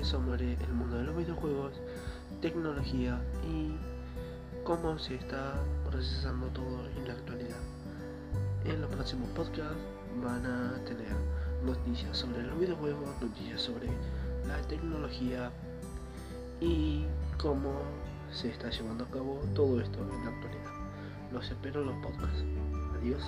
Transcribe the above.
sobre el mundo de los videojuegos, tecnología y cómo se está procesando todo en la actualidad. En los próximos podcasts van a tener noticias sobre los videojuegos, noticias sobre la tecnología y cómo se está llevando a cabo todo esto en la actualidad. Los espero en los podcasts. Adiós.